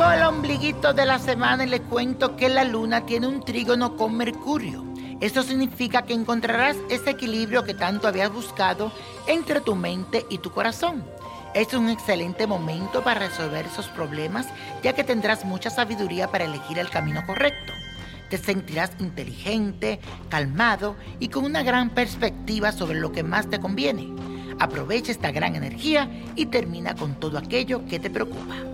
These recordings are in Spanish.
ombliguito de la semana y le cuento que la luna tiene un trígono con Mercurio. Esto significa que encontrarás ese equilibrio que tanto habías buscado entre tu mente y tu corazón. Es un excelente momento para resolver esos problemas ya que tendrás mucha sabiduría para elegir el camino correcto. Te sentirás inteligente, calmado y con una gran perspectiva sobre lo que más te conviene. Aprovecha esta gran energía y termina con todo aquello que te preocupa.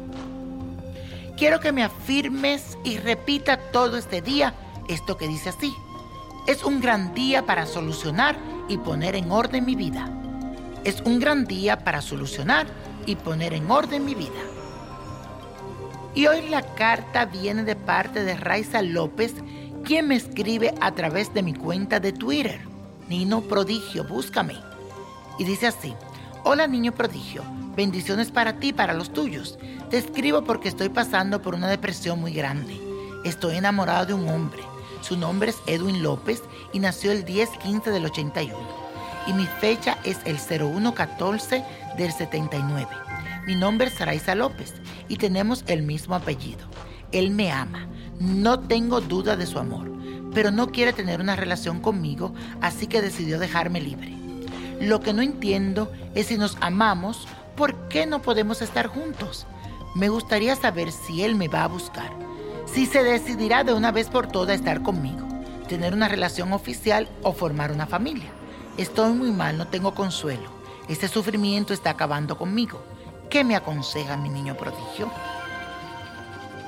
Quiero que me afirmes y repita todo este día esto que dice así. Es un gran día para solucionar y poner en orden mi vida. Es un gran día para solucionar y poner en orden mi vida. Y hoy la carta viene de parte de Raiza López, quien me escribe a través de mi cuenta de Twitter. Nino Prodigio, búscame. Y dice así, hola niño prodigio, bendiciones para ti y para los tuyos. Te escribo porque estoy pasando por una depresión muy grande. Estoy enamorado de un hombre. Su nombre es Edwin López y nació el 10-15 del 81. Y mi fecha es el 0114 del 79. Mi nombre es Saraiza López y tenemos el mismo apellido. Él me ama, no tengo duda de su amor, pero no quiere tener una relación conmigo, así que decidió dejarme libre. Lo que no entiendo es si nos amamos, ¿por qué no podemos estar juntos? Me gustaría saber si él me va a buscar si se decidirá de una vez por todas estar conmigo, tener una relación oficial o formar una familia. Estoy muy mal, no tengo consuelo. Este sufrimiento está acabando conmigo. ¿Qué me aconseja mi niño prodigio?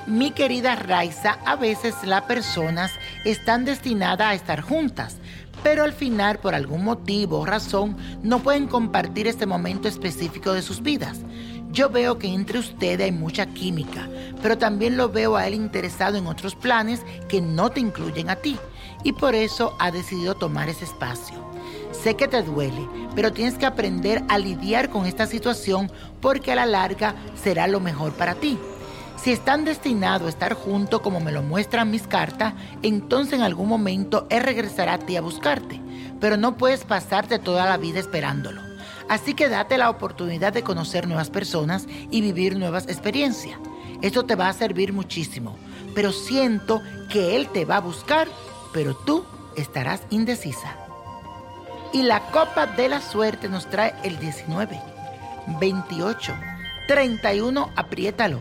Mi querida Raiza, a veces las personas están destinadas a estar juntas, pero al final, por algún motivo o razón, no pueden compartir este momento específico de sus vidas. Yo veo que entre ustedes hay mucha química, pero también lo veo a él interesado en otros planes que no te incluyen a ti, y por eso ha decidido tomar ese espacio. Sé que te duele, pero tienes que aprender a lidiar con esta situación porque a la larga será lo mejor para ti. Si están destinados a estar juntos como me lo muestran mis cartas, entonces en algún momento él regresará a ti a buscarte, pero no puedes pasarte toda la vida esperándolo. Así que date la oportunidad de conocer nuevas personas y vivir nuevas experiencias. Esto te va a servir muchísimo, pero siento que Él te va a buscar, pero tú estarás indecisa. Y la copa de la suerte nos trae el 19, 28, 31, apriétalo,